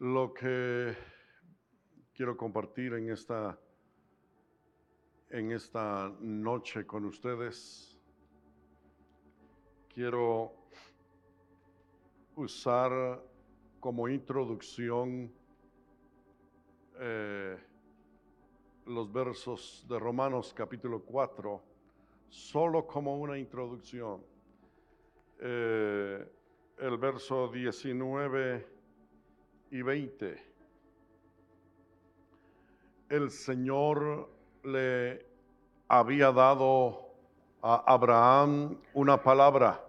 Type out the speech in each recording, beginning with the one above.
Lo que quiero compartir en esta, en esta noche con ustedes, quiero usar como introducción eh, los versos de Romanos capítulo 4, solo como una introducción. Eh, el verso 19 y 20. El Señor le había dado a Abraham una palabra.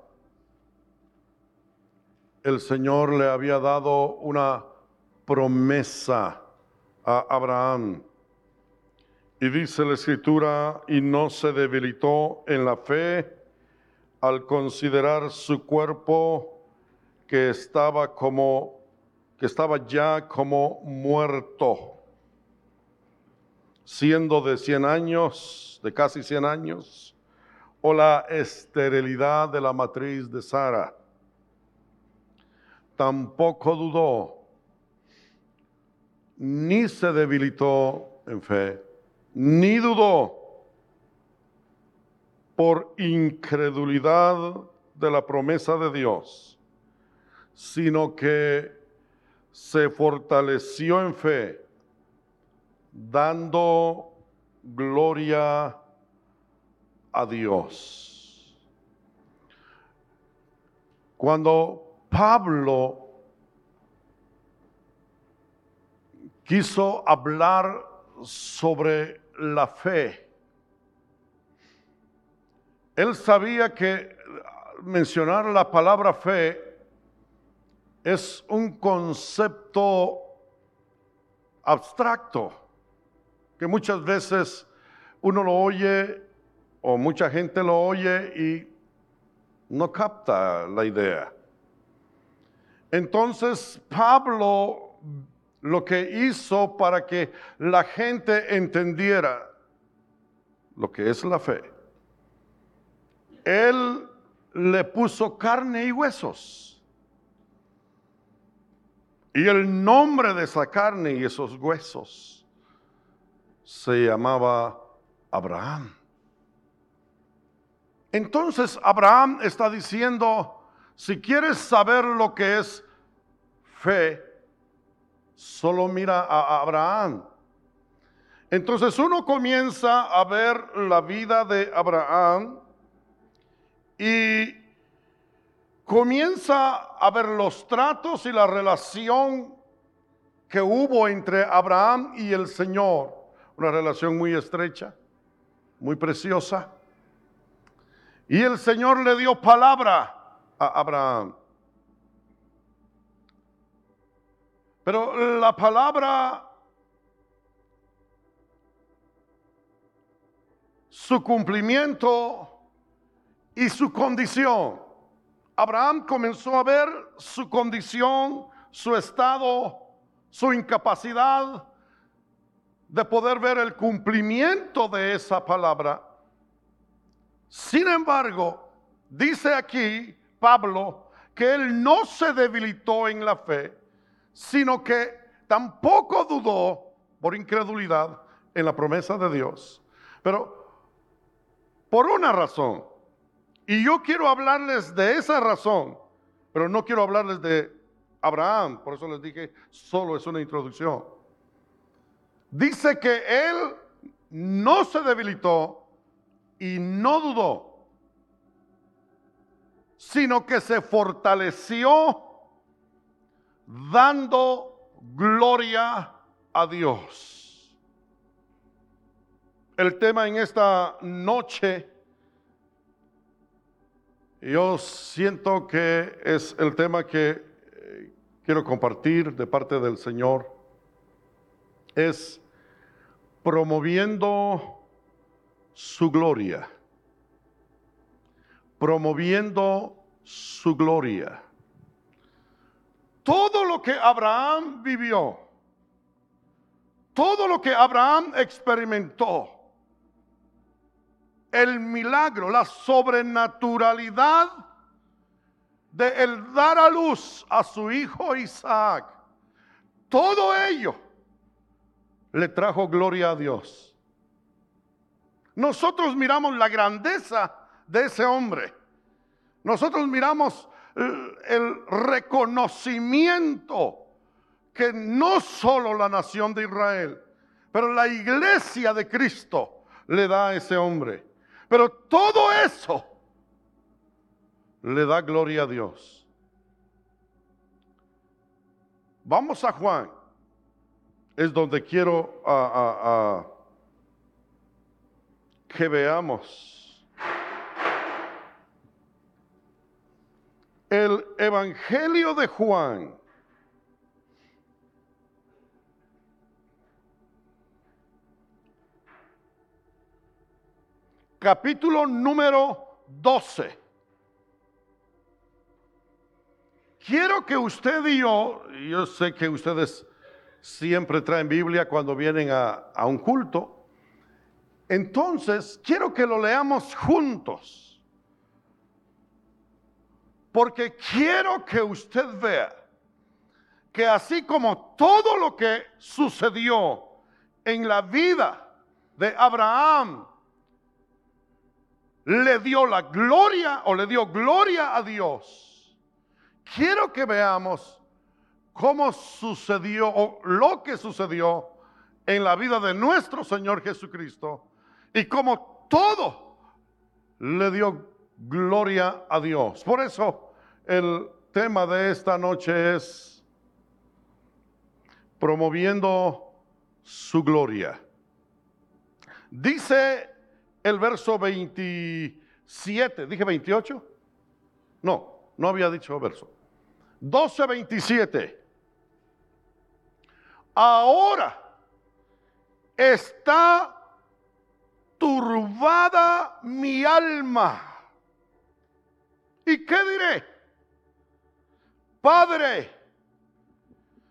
El Señor le había dado una promesa a Abraham. Y dice la escritura, y no se debilitó en la fe al considerar su cuerpo que estaba como que estaba ya como muerto, siendo de 100 años, de casi 100 años, o la esterilidad de la matriz de Sara. Tampoco dudó, ni se debilitó en fe, ni dudó por incredulidad de la promesa de Dios, sino que se fortaleció en fe, dando gloria a Dios. Cuando Pablo quiso hablar sobre la fe, él sabía que mencionar la palabra fe es un concepto abstracto que muchas veces uno lo oye o mucha gente lo oye y no capta la idea. Entonces Pablo lo que hizo para que la gente entendiera lo que es la fe, él le puso carne y huesos. Y el nombre de esa carne y esos huesos se llamaba Abraham. Entonces Abraham está diciendo, si quieres saber lo que es fe, solo mira a Abraham. Entonces uno comienza a ver la vida de Abraham y comienza a ver los tratos y la relación que hubo entre Abraham y el Señor. Una relación muy estrecha, muy preciosa. Y el Señor le dio palabra a Abraham. Pero la palabra, su cumplimiento y su condición Abraham comenzó a ver su condición, su estado, su incapacidad de poder ver el cumplimiento de esa palabra. Sin embargo, dice aquí Pablo que él no se debilitó en la fe, sino que tampoco dudó por incredulidad en la promesa de Dios. Pero por una razón, y yo quiero hablarles de esa razón, pero no quiero hablarles de Abraham, por eso les dije, solo es una introducción. Dice que él no se debilitó y no dudó, sino que se fortaleció dando gloria a Dios. El tema en esta noche yo siento que es el tema que eh, quiero compartir de parte del Señor. Es promoviendo su gloria. Promoviendo su gloria. Todo lo que Abraham vivió, todo lo que Abraham experimentó, el milagro, la sobrenaturalidad de el dar a luz a su hijo Isaac. todo ello le trajo gloria a Dios. Nosotros miramos la grandeza de ese hombre. Nosotros miramos el, el reconocimiento que no solo la nación de Israel, pero la iglesia de Cristo le da a ese hombre. Pero todo eso le da gloria a Dios. Vamos a Juan, es donde quiero que veamos el Evangelio de Juan. Capítulo número 12. Quiero que usted y yo, yo sé que ustedes siempre traen Biblia cuando vienen a, a un culto, entonces quiero que lo leamos juntos, porque quiero que usted vea que así como todo lo que sucedió en la vida de Abraham le dio la gloria o le dio gloria a Dios, quiero que veamos cómo sucedió o lo que sucedió en la vida de nuestro Señor Jesucristo y cómo todo le dio gloria a Dios. Por eso el tema de esta noche es promoviendo su gloria. Dice el verso 27, dije 28, no, no había dicho verso. 12:27. Ahora está turbada mi alma. ¿Y qué diré? Padre,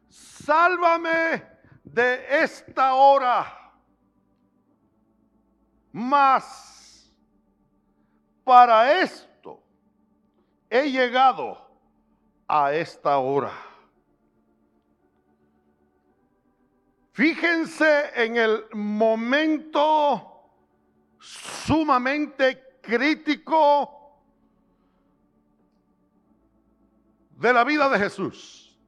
sálvame de esta hora. Mas para esto he llegado a esta hora. Fíjense en el momento sumamente crítico de la vida de Jesús.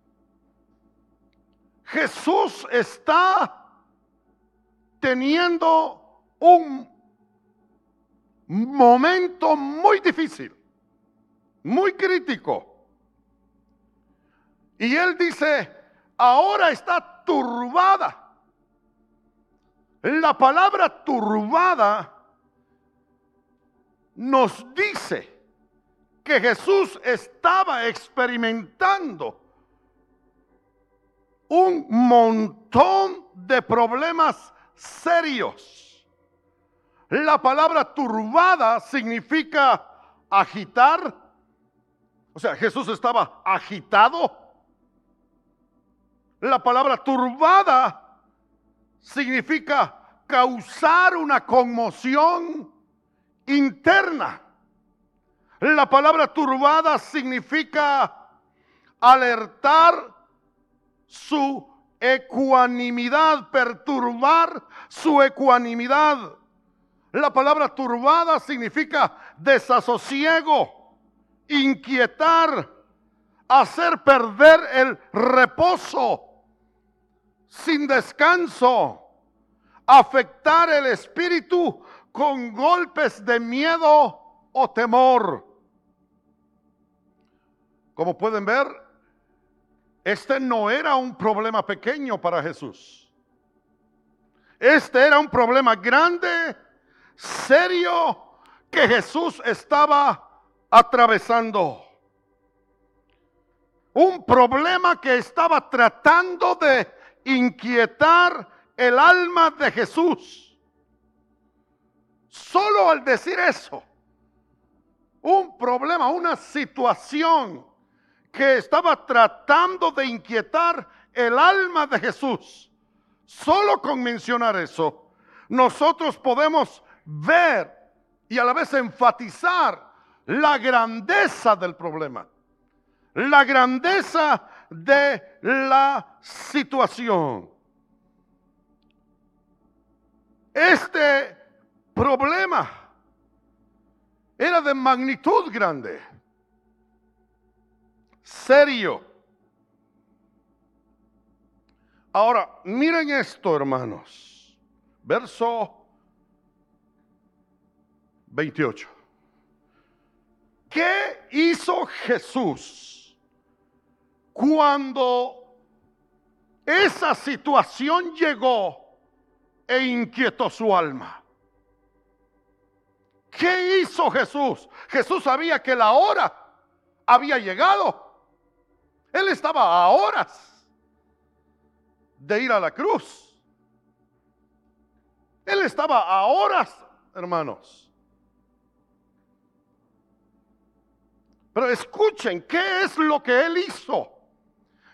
Jesús está teniendo un momento muy difícil, muy crítico. Y él dice, ahora está turbada. La palabra turbada nos dice que Jesús estaba experimentando un montón de problemas serios. La palabra turbada significa agitar. O sea, Jesús estaba agitado la palabra turbada significa causar una conmoción interna. La palabra turbada significa alertar su ecuanimidad, perturbar su ecuanimidad. La palabra turbada significa desasosiego, inquietar, hacer perder el reposo sin descanso, afectar el espíritu con golpes de miedo o temor. Como pueden ver, este no era un problema pequeño para Jesús. Este era un problema grande, serio, que Jesús estaba atravesando. Un problema que estaba tratando de inquietar el alma de Jesús. Solo al decir eso, un problema, una situación que estaba tratando de inquietar el alma de Jesús. Solo con mencionar eso, nosotros podemos ver y a la vez enfatizar la grandeza del problema, la grandeza de la situación. Este problema era de magnitud grande, serio. Ahora, miren esto, hermanos. Verso 28. ¿Qué hizo Jesús cuando esa situación llegó e inquietó su alma? ¿Qué hizo Jesús? Jesús sabía que la hora había llegado. Él estaba a horas de ir a la cruz. Él estaba a horas, hermanos. Pero escuchen, ¿qué es lo que él hizo?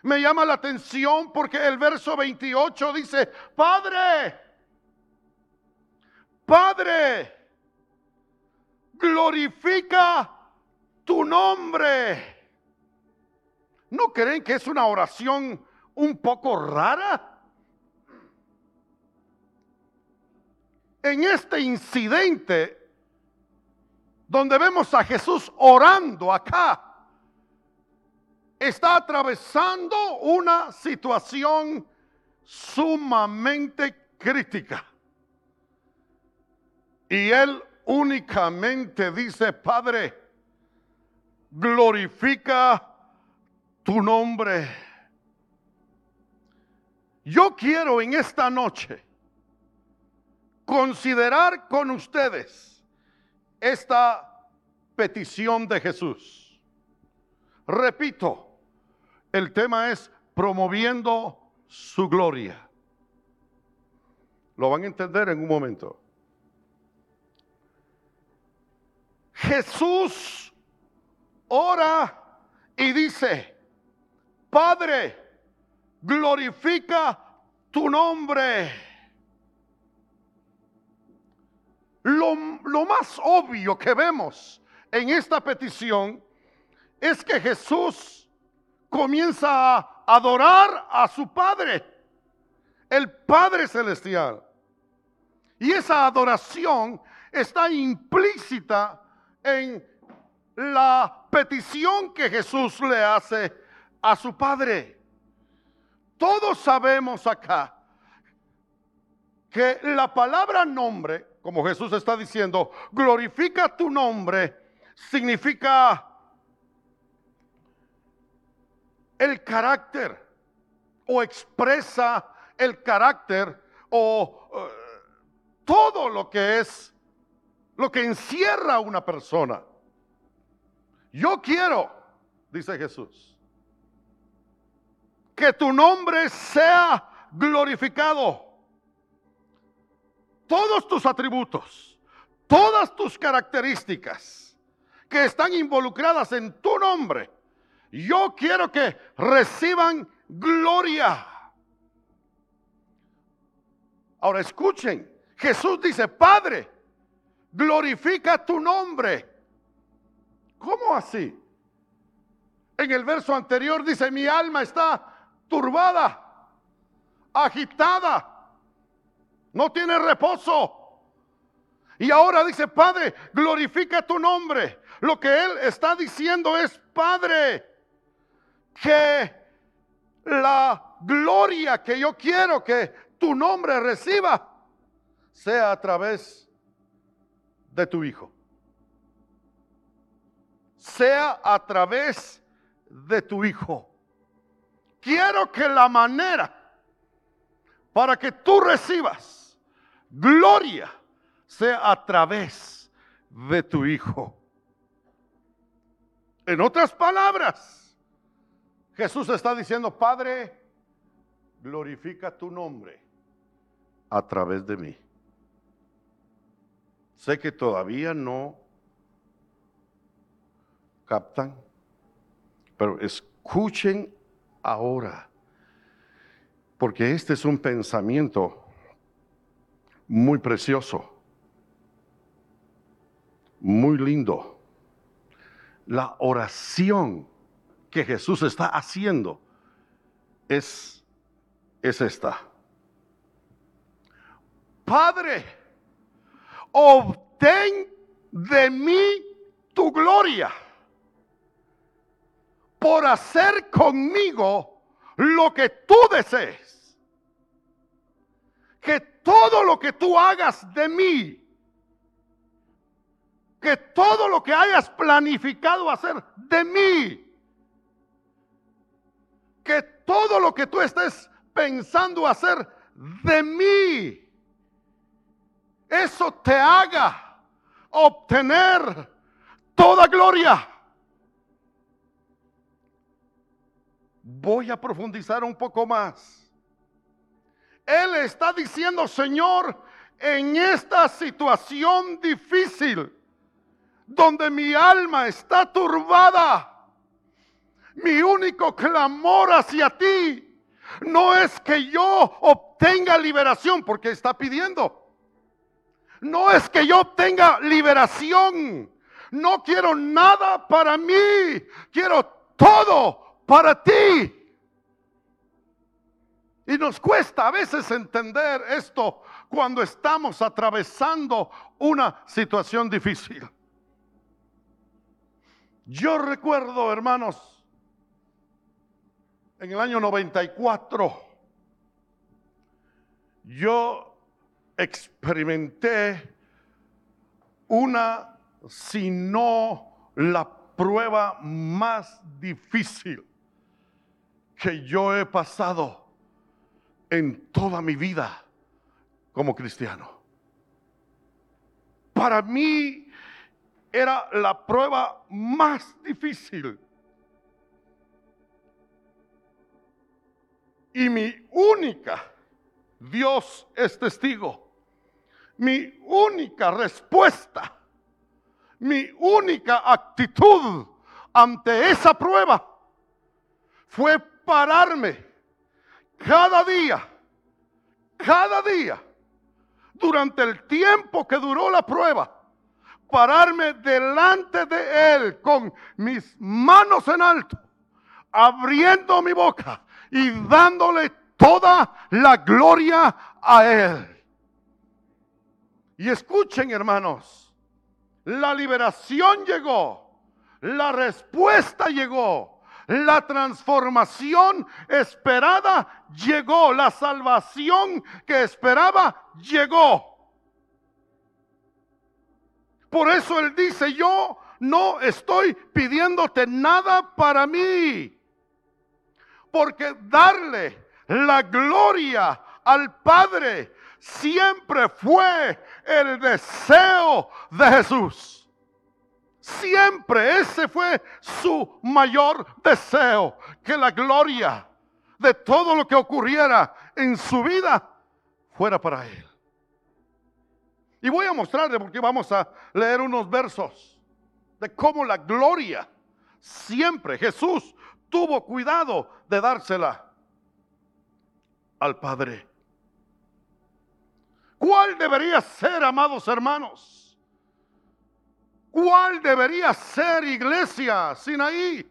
Me llama la atención porque el verso 28 dice, Padre, Padre, glorifica tu nombre. ¿No creen que es una oración un poco rara? En este incidente donde vemos a Jesús orando acá, está atravesando una situación sumamente crítica. Y él únicamente dice, Padre, glorifica tu nombre. Yo quiero en esta noche considerar con ustedes esta petición de Jesús. Repito, el tema es promoviendo su gloria. Lo van a entender en un momento. Jesús ora y dice, Padre, glorifica tu nombre. Lo, más obvio que vemos en esta petición es que Jesús comienza a adorar a su Padre, el Padre Celestial. Y esa adoración está implícita en la petición que Jesús le hace a su Padre. Todos sabemos acá que la palabra nombre como Jesús está diciendo, glorifica tu nombre, significa el carácter o expresa el carácter o eh, todo lo que es, lo que encierra una persona. Yo quiero, dice Jesús, que tu nombre sea glorificado todos tus atributos, todas tus características que están involucradas en tu nombre, yo quiero que reciban gloria. Ahora escuchen, Jesús dice, Padre, glorifica tu nombre. ¿Cómo así? En el verso anterior dice, mi alma está turbada, agitada no tiene reposo. Y ahora dice, Padre, glorifica tu nombre. Lo que Él está diciendo es, Padre, que la gloria que yo quiero que tu nombre reciba sea a través de tu Hijo. Sea a través de tu Hijo. Quiero que la manera para que tú recibas gloria sea a través de tu Hijo. En otras palabras, Jesús está diciendo, Padre, glorifica tu nombre a través de mí. Sé que todavía no captan, pero escuchen ahora, porque este es un pensamiento muy precioso, muy lindo. La oración que Jesús está haciendo es, es esta. Padre, obtén de mí tu gloria por hacer conmigo lo que tú desees. Que todo lo que tú hagas de mí, que todo lo que hayas planificado hacer de mí, que todo lo que tú estés pensando hacer de mí, eso te haga obtener toda gloria. Voy a profundizar un poco más. Él está diciendo, Señor, en esta situación difícil, donde mi alma está turbada, mi único clamor hacia ti no es que yo obtenga liberación, porque está pidiendo. No es que yo obtenga liberación. No quiero nada para mí. Quiero todo para ti. Y nos cuesta a veces entender esto cuando estamos atravesando una situación difícil. Yo recuerdo, hermanos, en el año 94, yo experimenté una, si no la prueba más difícil que yo he pasado en toda mi vida como cristiano. Para mí era la prueba más difícil. Y mi única, Dios es testigo, mi única respuesta, mi única actitud ante esa prueba fue pararme cada día, cada día, durante el tiempo que duró la prueba pararme delante de Él con mis manos en alto, abriendo mi boca y dándole toda la gloria a Él. Y escuchen hermanos, la liberación llegó, la respuesta llegó, la transformación esperada llegó, la salvación que esperaba llegó. Por eso Él dice, yo no estoy pidiéndote nada para mí. Porque darle la gloria al Padre siempre fue el deseo de Jesús. Siempre ese fue su mayor deseo, que la gloria de todo lo que ocurriera en su vida fuera para Él. Y voy a mostrarle porque vamos a leer unos versos de cómo la gloria siempre Jesús tuvo cuidado de dársela al Padre. ¿Cuál debería ser, amados hermanos? ¿Cuál debería ser iglesia Sinaí?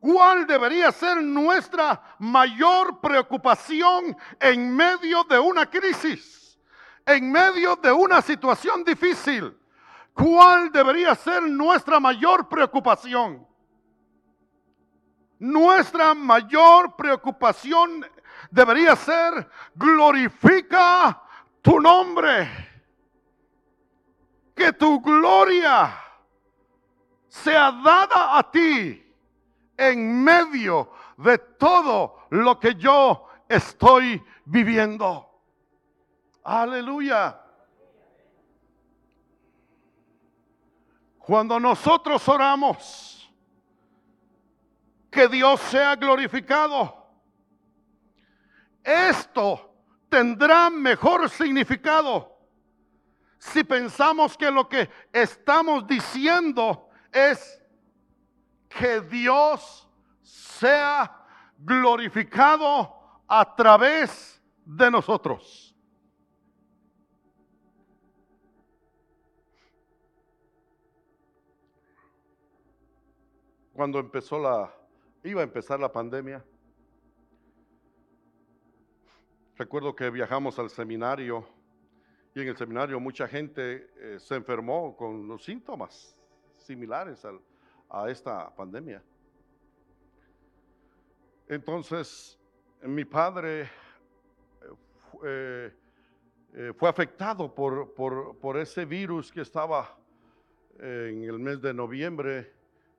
¿Cuál debería ser nuestra mayor preocupación en medio de una crisis? en medio de una situación difícil, ¿cuál debería ser nuestra mayor preocupación? Nuestra mayor preocupación debería ser glorifica tu nombre. Que tu gloria sea dada a ti en medio de todo lo que yo estoy viviendo. Aleluya. Cuando nosotros oramos, que Dios sea glorificado, esto tendrá mejor significado si pensamos que lo que estamos diciendo es que Dios sea glorificado a través de nosotros. cuando empezó la, iba a empezar la pandemia, recuerdo que viajamos al seminario y en el seminario mucha gente eh, se enfermó con los síntomas similares a esta pandemia. Entonces, mi padre eh, eh, fue afectado por, por, ese virus que estaba en el mes de noviembre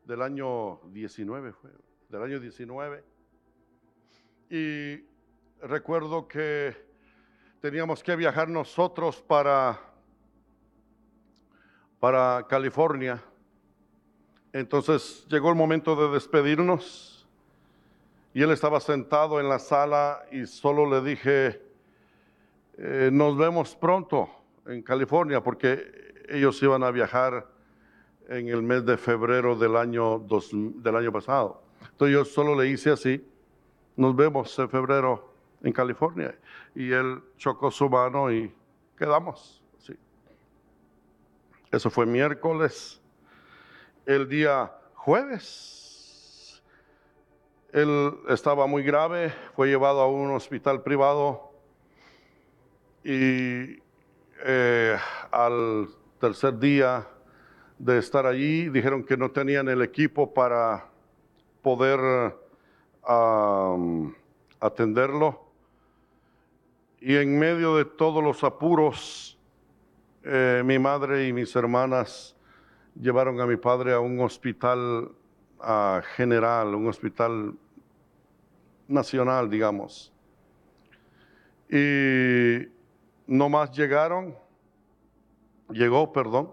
del año 19, del año 19. Y recuerdo que teníamos que viajar nosotros para, para California. Entonces llegó el momento de despedirnos y él estaba sentado en la sala y solo le dije, eh, nos vemos pronto en California porque ellos iban a viajar en el mes de febrero del año, del año pasado. Entonces yo solo le hice así, nos vemos en febrero en California. Y él chocó su mano y quedamos. Sí. Eso fue miércoles. El día jueves, él estaba muy grave, fue llevado a un hospital privado y eh, al tercer día de estar allí dijeron que no tenían el equipo para poder atenderlo. Y en medio de todos los apuros, eh, mi madre y mis hermanas llevaron a mi padre a un hospital general, un hospital nacional, digamos. Y no más llegaron, llegó, perdón,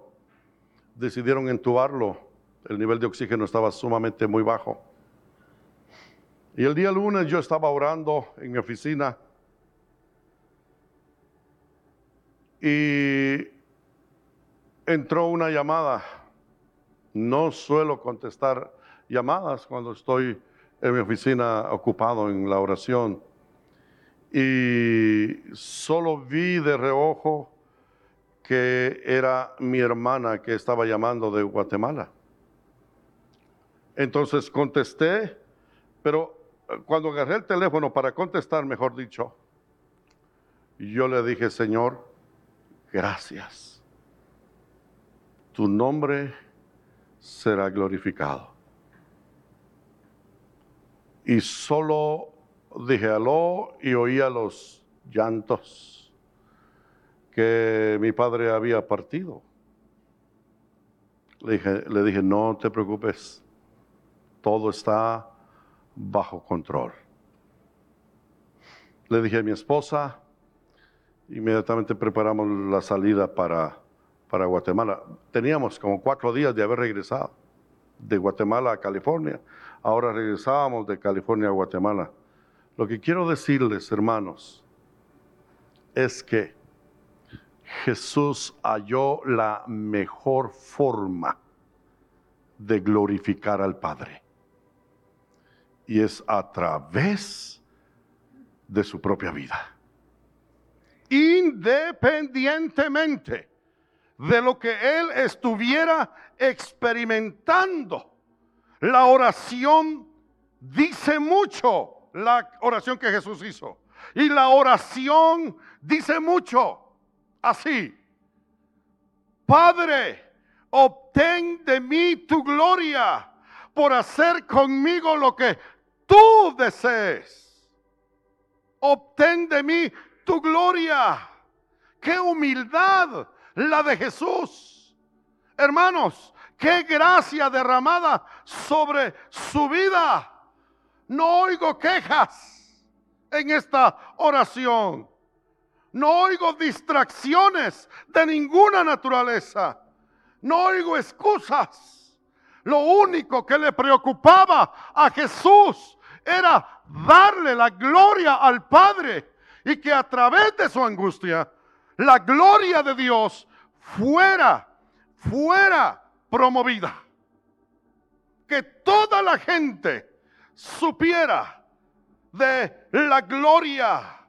decidieron entubarlo. El nivel de oxígeno estaba sumamente muy bajo. Y el día lunes yo estaba orando en mi oficina y entró una llamada. No suelo contestar llamadas cuando estoy en mi oficina ocupado en la oración y solo vi de reojo que era mi hermana que estaba llamando de Guatemala. Entonces contesté, pero eh, cuando agarré el teléfono para contestar, mejor dicho, yo le dije, Señor, gracias. Tu nombre será glorificado. Y solo dije aló y oía los llantos que mi padre había partido. Le dije, le dije, no te preocupes, todo está bajo control. Le dije a mi esposa, inmediatamente preparamos la salida para, para Guatemala. Teníamos como cuatro días de haber regresado de Guatemala a California. Ahora regresábamos de California a Guatemala. Lo que quiero decirles, hermanos, es que Jesús halló la mejor forma de glorificar al Padre. Y es a través de su propia vida. Independientemente de lo que él estuviera experimentando, la oración dice mucho la oración que Jesús hizo. Y la oración dice mucho así. Padre, obtén de mí tu gloria por hacer conmigo lo que tú desees. Obtén de mí tu gloria. Qué humildad la de Jesús. Hermanos, qué gracia derramada sobre su vida. No oigo quejas en esta oración. No oigo distracciones de ninguna naturaleza. No oigo excusas. Lo único que le preocupaba a Jesús era darle la gloria al Padre y que a través de su angustia la gloria de Dios fuera, fuera promovida. Que toda la gente supiera de la gloria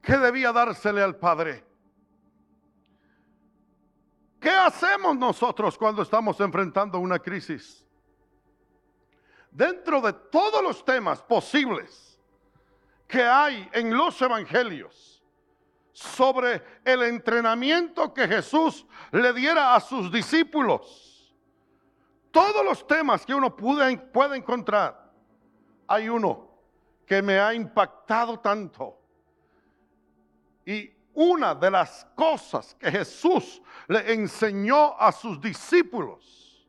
que debía dársele al Padre. ¿Qué hacemos nosotros cuando estamos enfrentando una crisis? Dentro de todos los temas posibles que hay en los evangelios sobre el entrenamiento que Jesús le diera a sus discípulos. Todos los temas que uno puede, puede encontrar, hay uno que me ha impactado tanto. Y una de las cosas que Jesús le enseñó a sus discípulos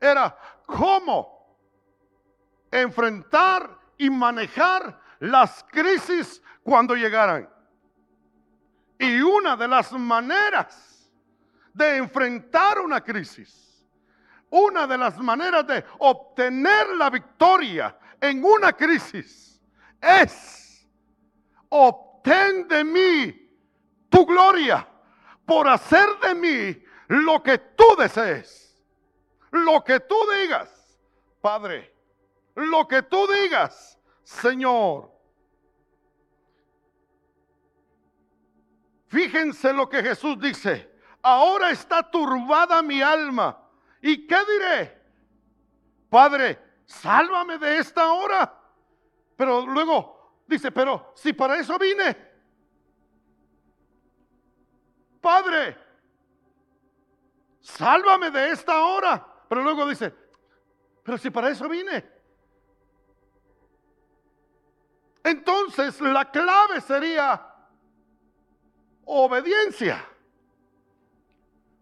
era cómo enfrentar y manejar las crisis cuando llegaran. Y una de las maneras de enfrentar una crisis, una de las maneras de obtener la victoria en una crisis es obtén de mí tu gloria por hacer de mí lo que tú desees, lo que tú digas, Padre, lo que tú digas, Señor. Fíjense lo que Jesús dice. Ahora está turbada mi alma. ¿Y qué diré? Padre, sálvame de esta hora. Pero luego dice, pero si para eso vine, Padre, sálvame de esta hora. Pero luego dice, pero si para eso vine. Entonces la clave sería obediencia.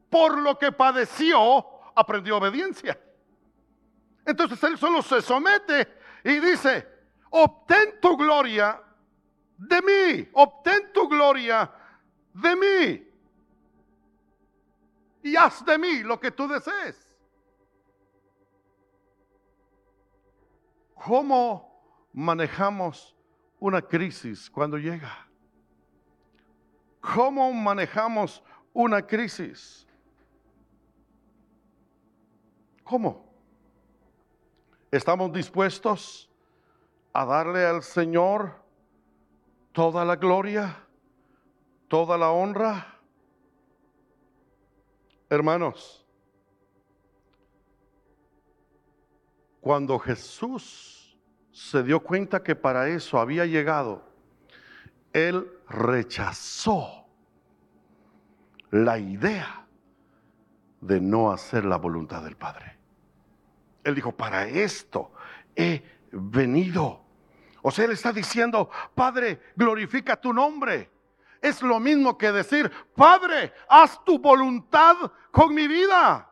Por lo que padeció, aprendió obediencia. Entonces él solo se somete y dice, obtén tu gloria de mí, obtén tu gloria de mí y haz de mí lo que tú desees. ¿Cómo manejamos una crisis cuando llega? ¿Cómo manejamos una crisis? ¿Cómo? ¿Estamos dispuestos a darle al Señor toda la gloria, toda la honra? Hermanos, cuando Jesús se dio cuenta que para eso había llegado, Él rechazó la idea de no hacer la voluntad del Padre. Él dijo, para esto he venido. O sea, Él está diciendo, Padre, glorifica tu nombre es lo mismo que decir, Padre, haz tu voluntad con mi vida.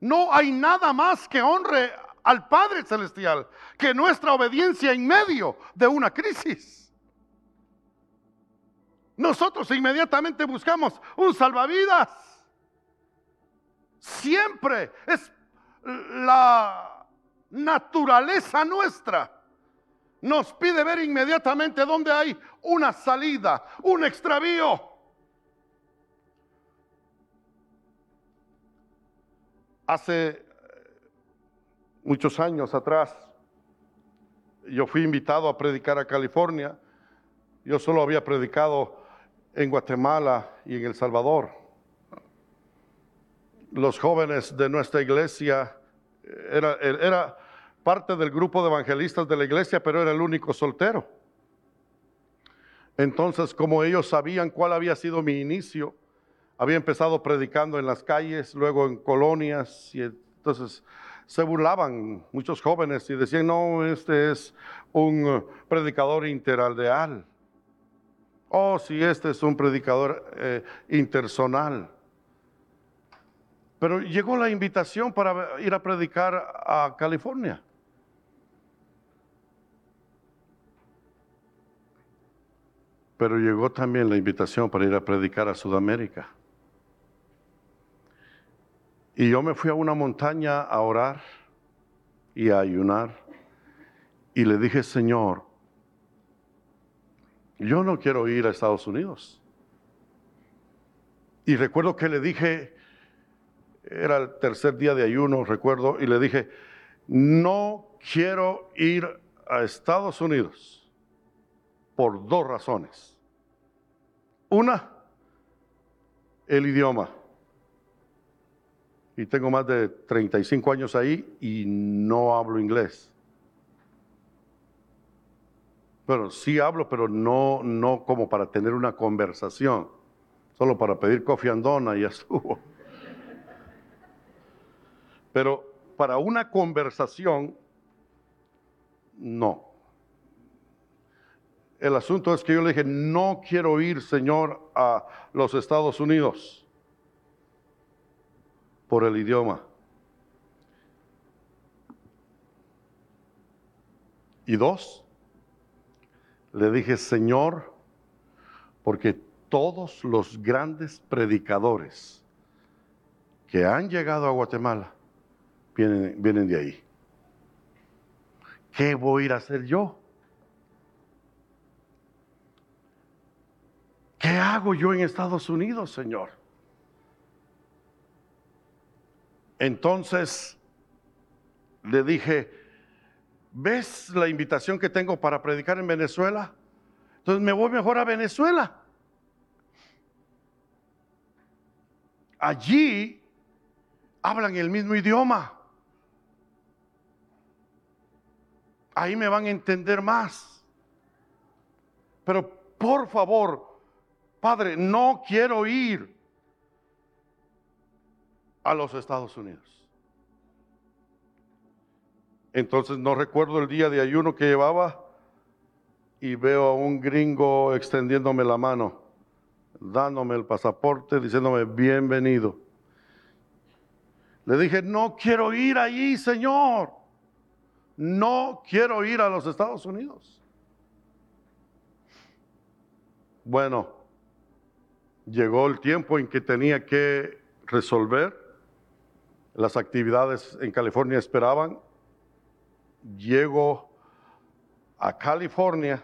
No hay nada más que honre al Padre Celestial que nuestra obediencia en medio de una crisis. Nosotros inmediatamente buscamos un salvavidas. Siempre es la naturaleza nuestra nos pide ver inmediatamente dónde hay una salida, un extravío. Hace muchos años atrás, yo fui invitado a predicar a California. Yo solo había predicado en Guatemala y en El Salvador. Los jóvenes de nuestra iglesia, eh, era, era parte del grupo de evangelistas de la iglesia, pero era el único soltero. Entonces, como ellos sabían cuál había sido mi inicio, había empezado predicando en las calles, luego en colonias, y entonces se burlaban muchos jóvenes y decían, no, este es un predicador interaldeal. Oh, si este es un predicador eh, intersonal. Pero llegó la invitación para ir a predicar a California. Pero llegó también la invitación para ir a predicar a Sudamérica. Y yo me fui a una montaña a orar y a ayunar. Y le dije, Señor, yo no quiero ir a Estados Unidos. Y recuerdo que le dije, era el tercer día de ayuno, recuerdo, y le dije, no quiero ir a Estados Unidos por dos razones. Una, el idioma. Y tengo más de 35 años ahí y no hablo inglés. Pero sí hablo, pero no, no como para tener una conversación, solo para pedir coffee and dona y ya estuvo. Pero para una conversación, no. El asunto es que yo le dije, no quiero ir, Señor, a los Estados Unidos por el idioma. Y dos, le dije, Señor, porque todos los grandes predicadores que han llegado a Guatemala vienen, vienen de ahí. ¿Qué voy a ir a hacer yo? ¿Qué hago yo en Estados Unidos, Señor? Entonces le dije, ¿ves la invitación que tengo para predicar en Venezuela? Entonces me voy mejor a Venezuela. Allí hablan el mismo idioma. Ahí me van a entender más. Pero por favor, Padre, no quiero ir a los Estados Unidos. Entonces no recuerdo el día de ayuno que llevaba y veo a un gringo extendiéndome la mano, dándome el pasaporte, diciéndome bienvenido. Le dije, no quiero ir allí, Señor. No quiero ir a los Estados Unidos. Bueno, llegó el tiempo en que tenía que resolver. Las actividades en California esperaban. Llego a California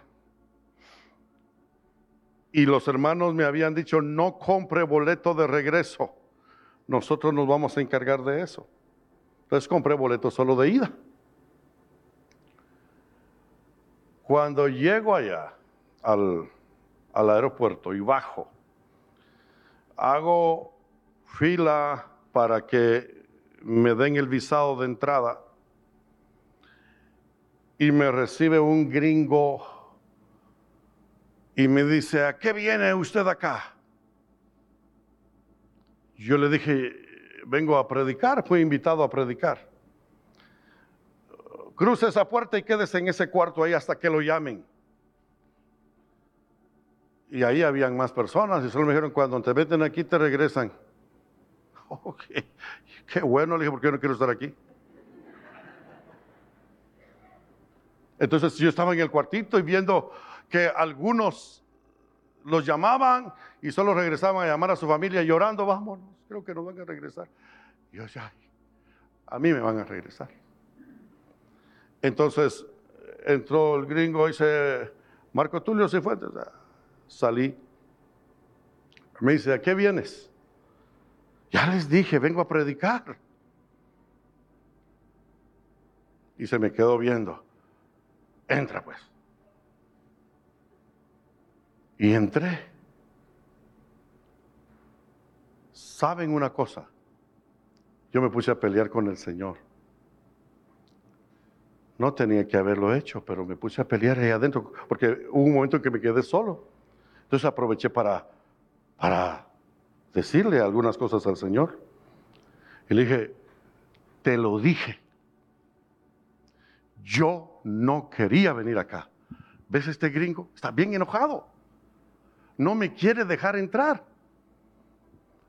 y los hermanos me habían dicho, no compre boleto de regreso. Nosotros nos vamos a encargar de eso. Entonces compré boleto solo de ida. Cuando llego allá al, al aeropuerto y bajo, hago fila para que me den el visado de entrada y me recibe un gringo y me dice, ¿a qué viene usted acá? Yo le dije, vengo a predicar, fui invitado a predicar. Cruce esa puerta y quédese en ese cuarto ahí hasta que lo llamen. Y ahí habían más personas y solo me dijeron, cuando te meten aquí te regresan. Oh, qué, bueno, le dije, ¿por qué no quiero estar aquí? Entonces yo estaba en el cuartito y viendo que algunos los llamaban y solo regresaban a llamar a su familia llorando, vámonos, creo que nos van a regresar. Y yo decía, a mí me van a regresar. Entonces entró el gringo y dice, Marco Tulio Cifuentes, salí. Me dice, ¿a qué vienes? Ya les dije, vengo a predicar. Y se me quedó viendo. Entra pues. Y entré. ¿Saben una cosa? Yo me puse a pelear con el Señor. No tenía que haberlo hecho, pero me puse a pelear ahí adentro, porque hubo un momento en que me quedé solo. Entonces aproveché para, para decirle algunas cosas al Señor. Y le dije, te lo dije. Yo no quería venir acá. ¿Ves este gringo? Está bien enojado. No me quiere dejar entrar.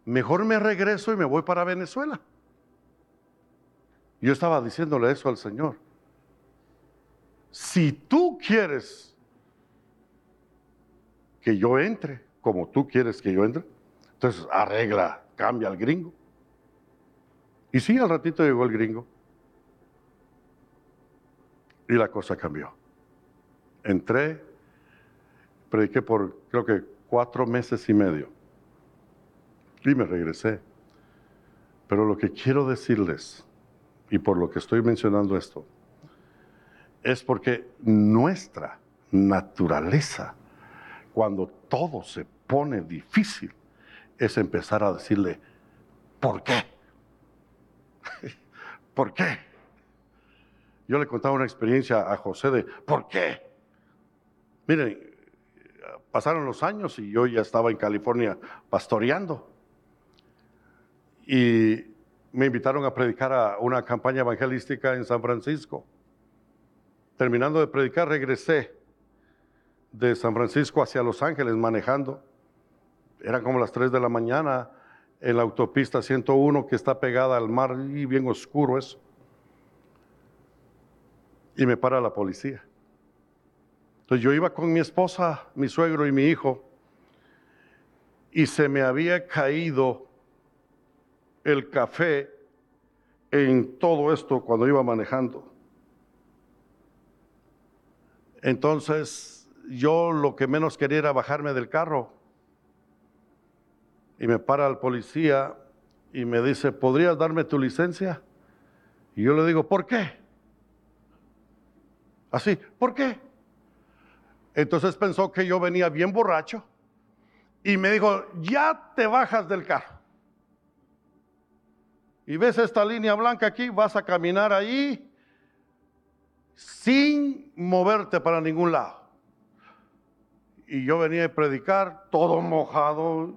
Mejor me regreso y me voy para Venezuela. Yo estaba diciéndole eso al Señor. Si tú quieres que yo entre como tú quieres que yo entre. Entonces arregla, cambia al gringo. Y sí, al ratito llegó el gringo. Y la cosa cambió. Entré, prediqué por creo que cuatro meses y medio. Y me regresé. Pero lo que quiero decirles, y por lo que estoy mencionando esto, es porque nuestra naturaleza cuando todo se pone difícil, es empezar a decirle, ¿por qué? ¿Por qué? Yo le contaba una experiencia a José de, ¿por qué? Miren, pasaron los años y yo ya estaba en California pastoreando. Y me invitaron a predicar a una campaña evangelística en San Francisco. Terminando de predicar, regresé de San Francisco hacia Los Ángeles manejando. Eran como las 3 de la mañana en la autopista 101 que está pegada al mar y bien oscuro eso. Y me para la policía. Entonces yo iba con mi esposa, mi suegro y mi hijo y se me había caído el café en todo esto cuando iba manejando. Entonces yo lo que menos quería era bajarme del carro. Y me para el policía y me dice, ¿podrías darme tu licencia? Y yo le digo, ¿por qué? Así, ¿por qué? Entonces pensó que yo venía bien borracho y me dijo, ya te bajas del carro. Y ves esta línea blanca aquí, vas a caminar ahí sin moverte para ningún lado. Y yo venía a predicar todo mojado.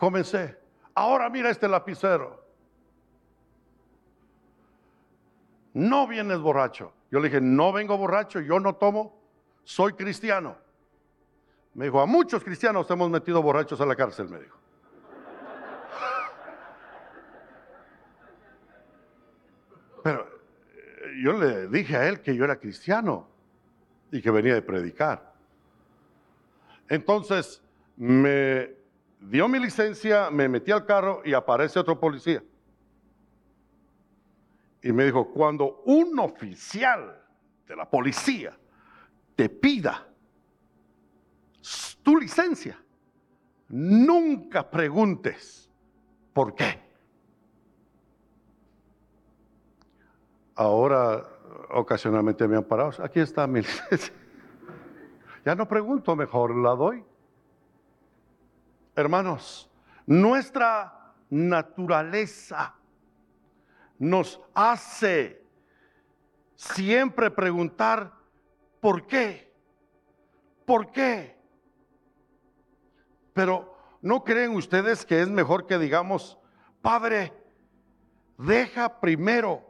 Comencé. Ahora mira este lapicero. No vienes borracho. Yo le dije, no vengo borracho, yo no tomo, soy cristiano. Me dijo, a muchos cristianos hemos metido borrachos a la cárcel, me dijo. Pero eh, yo le dije a él que yo era cristiano y que venía de predicar. Entonces me dio mi licencia, me metí al carro y aparece otro policía. Y me dijo, cuando un oficial de la policía te pida tu licencia, nunca preguntes por qué. Ahora ocasionalmente me han parado, aquí está mi licencia. Ya no pregunto, mejor la doy. Hermanos, nuestra naturaleza nos hace siempre preguntar, ¿por qué? ¿Por qué? Pero ¿no creen ustedes que es mejor que digamos, Padre, deja primero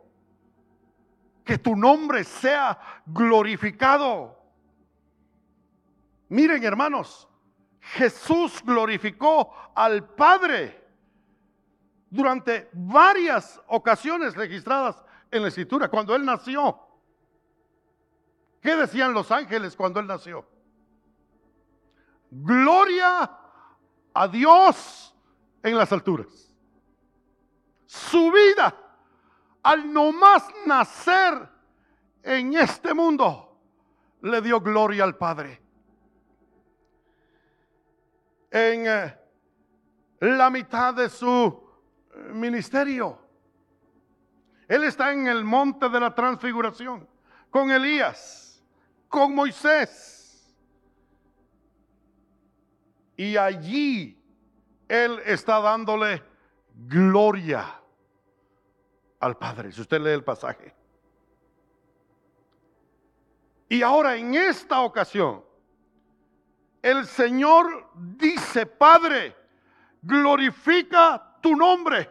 que tu nombre sea glorificado? Miren hermanos, Jesús glorificó al Padre durante varias ocasiones registradas en la escritura, cuando Él nació. ¿Qué decían los ángeles cuando Él nació? Gloria a Dios en las alturas. Su vida, al no más nacer en este mundo, le dio gloria al Padre. En eh, la mitad de su ministerio. Él está en el monte de la transfiguración con Elías, con Moisés. Y allí Él está dándole gloria al Padre. Si usted lee el pasaje. Y ahora en esta ocasión, el Señor dice, Padre, glorifica tu nombre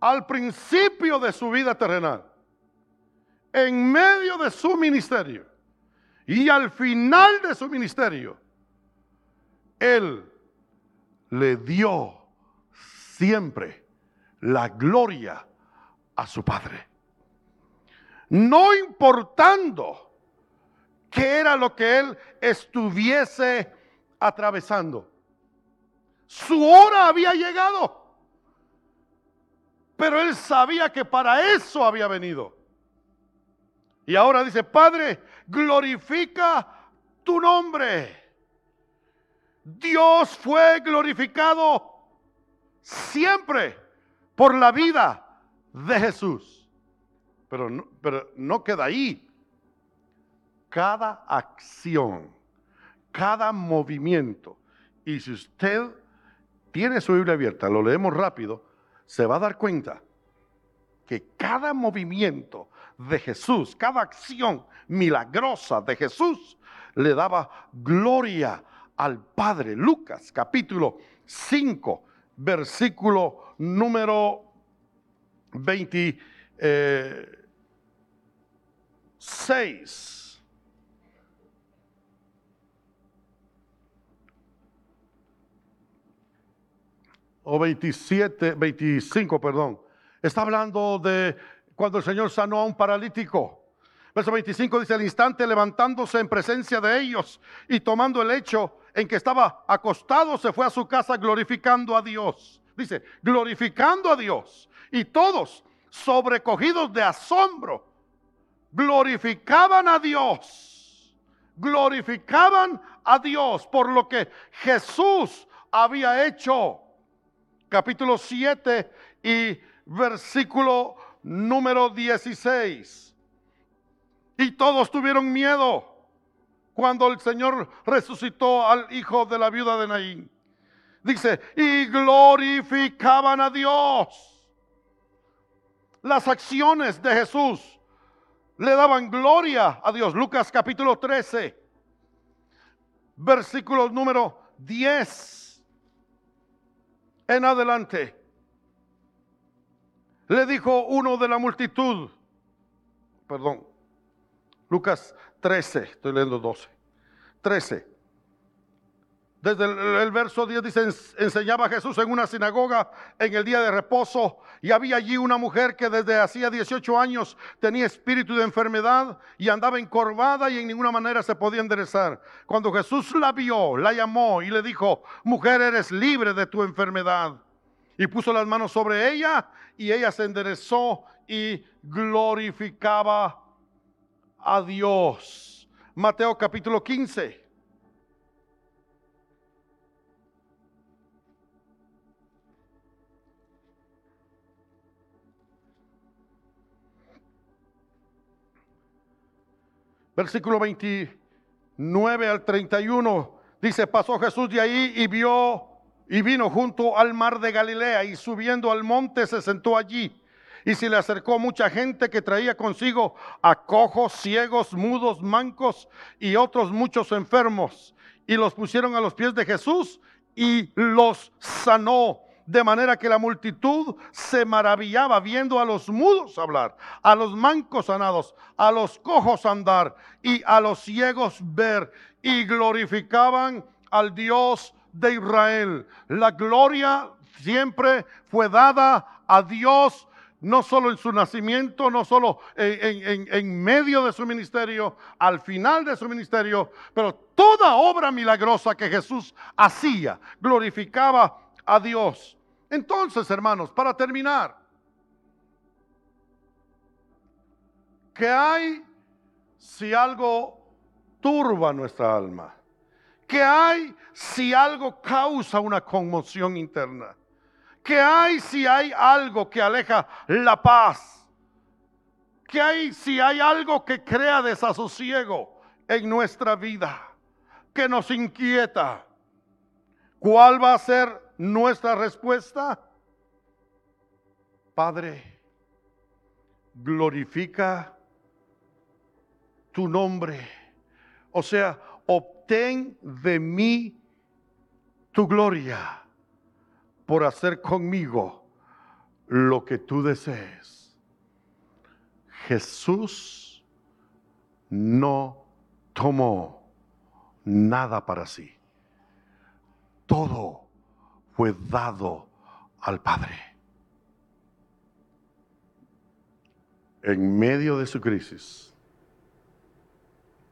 al principio de su vida terrenal, en medio de su ministerio y al final de su ministerio, Él le dio siempre la gloria a su Padre. No importando qué era lo que Él estuviese atravesando. Su hora había llegado. Pero él sabía que para eso había venido. Y ahora dice, Padre, glorifica tu nombre. Dios fue glorificado siempre por la vida de Jesús. Pero no, pero no queda ahí. Cada acción, cada movimiento. Y si usted tiene su Biblia abierta, lo leemos rápido, se va a dar cuenta que cada movimiento de Jesús, cada acción milagrosa de Jesús, le daba gloria al Padre. Lucas capítulo 5, versículo número 26. O 27, 25, perdón. Está hablando de cuando el Señor sanó a un paralítico. Verso 25 dice, al instante levantándose en presencia de ellos y tomando el hecho en que estaba acostado, se fue a su casa glorificando a Dios. Dice, glorificando a Dios. Y todos, sobrecogidos de asombro, glorificaban a Dios. Glorificaban a Dios por lo que Jesús había hecho capítulo 7 y versículo número 16. Y todos tuvieron miedo cuando el Señor resucitó al hijo de la viuda de Naín. Dice, y glorificaban a Dios. Las acciones de Jesús le daban gloria a Dios. Lucas capítulo 13, versículo número 10 en adelante. Le dijo uno de la multitud, perdón, Lucas 13, estoy leyendo 12, 13. Desde el, verso 10 dice, enseñaba Jesús en una sinagoga en el día de reposo y había allí una mujer que desde hacía 18 años tenía espíritu de enfermedad y andaba encorvada y en ninguna manera se podía enderezar. Cuando Jesús la vio, la llamó y le dijo, mujer, eres libre de tu enfermedad. Y puso las manos sobre ella y ella se enderezó y glorificaba a Dios. Mateo capítulo 15. Versículo 29 al 31, dice, pasó Jesús de ahí y vio y vino junto al mar de Galilea y subiendo al monte se sentó allí. Y se le acercó mucha gente que traía consigo a cojos, ciegos, mudos, mancos y otros muchos enfermos. Y los pusieron a los pies de Jesús y los sanó de manera que la multitud se maravillaba viendo a los mudos hablar, a los mancos sanados, a los cojos andar y a los ciegos ver y glorificaban al Dios de Israel. La gloria siempre fue dada a Dios no solo en su nacimiento, no solo en, en, medio de su ministerio, al final de su ministerio, pero toda obra milagrosa que Jesús hacía glorificaba a Dios. Entonces, hermanos, para terminar, ¿qué hay si algo turba nuestra alma? ¿Qué hay si algo causa una conmoción interna? ¿Qué hay si hay algo que aleja la paz? ¿Qué hay si hay algo que crea desasosiego en nuestra vida? Que nos inquieta. ¿Cuál va a ser nuestra respuesta? Padre, glorifica tu nombre. O sea, obtén de mí tu gloria por hacer conmigo lo que tú desees. Jesús no tomó nada para sí todo fue dado al Padre. En medio de su crisis,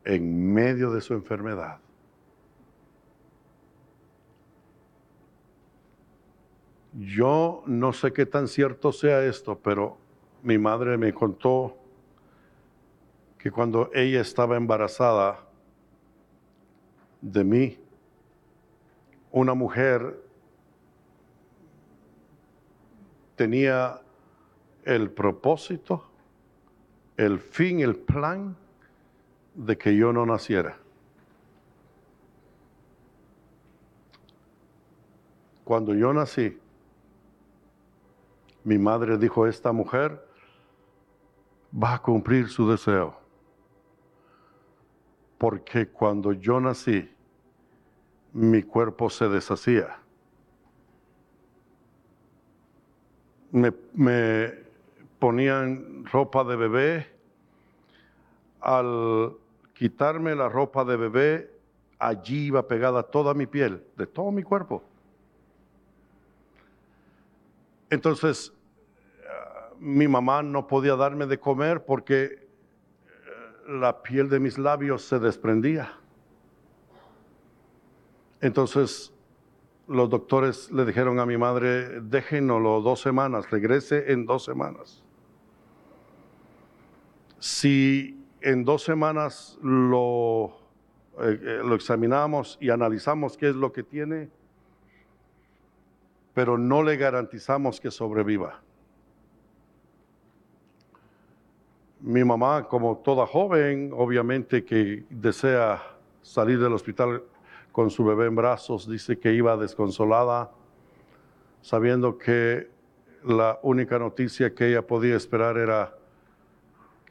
en medio de su enfermedad, yo no sé qué tan cierto sea esto, pero mi madre me contó que cuando ella estaba embarazada de mí, una mujer tenía el propósito, el fin, el plan de que yo no naciera. Cuando yo nací, mi madre dijo, esta mujer va a cumplir su deseo. Porque cuando yo nací, mi cuerpo se deshacía. Me, me ponían ropa de bebé. Al quitarme la ropa de bebé, allí iba pegada toda mi piel, de todo mi cuerpo. Entonces, mi mamá no podía darme de comer porque eh, la piel de mis labios se desprendía. Entonces los doctores le dijeron a mi madre, déjenoslo dos semanas, regrese en dos semanas. Si en dos semanas lo, eh, eh, lo examinamos y analizamos qué es lo que tiene, pero no le garantizamos que sobreviva. Mi mamá, como toda joven, obviamente que desea salir del hospital con su bebé en brazos, dice que iba desconsolada, sabiendo que la única noticia que ella podía esperar era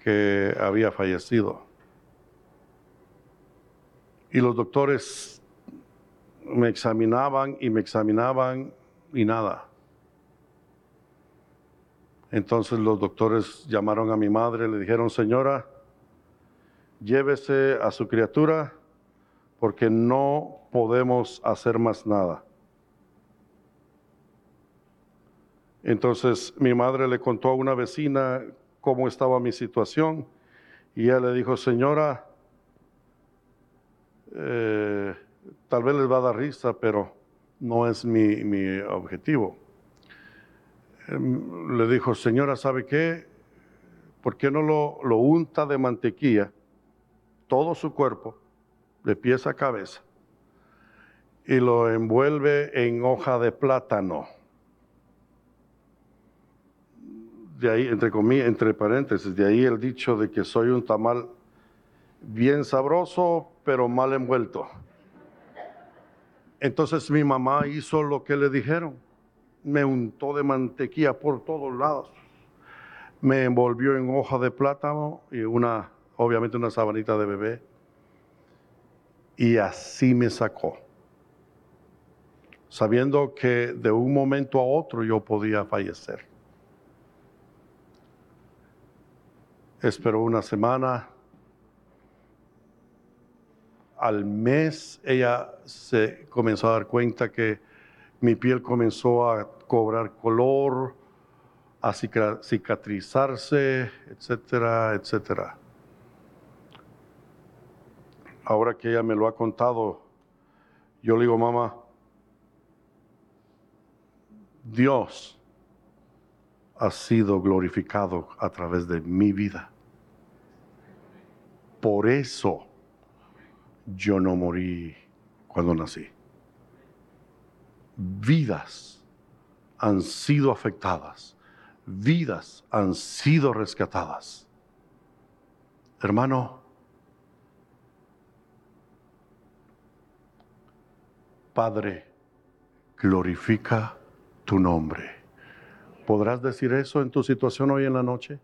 que había fallecido. Y los doctores me examinaban y me examinaban y nada. Entonces los doctores llamaron a mi madre, le dijeron, señora, llévese a su criatura porque no podemos hacer más nada. Entonces mi madre le contó a una vecina cómo estaba mi situación y ella le dijo, señora, eh, tal vez les va a dar risa, pero no es mi, mi objetivo. Em, le dijo, señora, ¿sabe qué? ¿Por qué no lo, lo unta de mantequilla todo su cuerpo, de pies a cabeza, y lo envuelve en hoja de plátano? De ahí, entre comillas, entre paréntesis, de ahí el dicho de que soy un tamal bien sabroso, pero mal envuelto. Entonces mi mamá hizo lo que le dijeron me untó de mantequilla por todos lados. Me envolvió en hoja de plátano y una, obviamente una sabanita de bebé. Y así me sacó. Sabiendo que de un momento a otro yo podía fallecer. Esperó una semana. Al mes ella se comenzó a dar cuenta que mi piel comenzó a cobrar color, a cicatrizarse, etcétera, etcétera. Ahora que ella me lo ha contado, yo le digo, mamá, Dios ha sido glorificado a través de mi vida. Por eso yo no morí cuando nací vidas han sido afectadas, vidas han sido rescatadas. Hermano, Padre, glorifica tu nombre. ¿Podrás decir eso en tu situación hoy en la noche?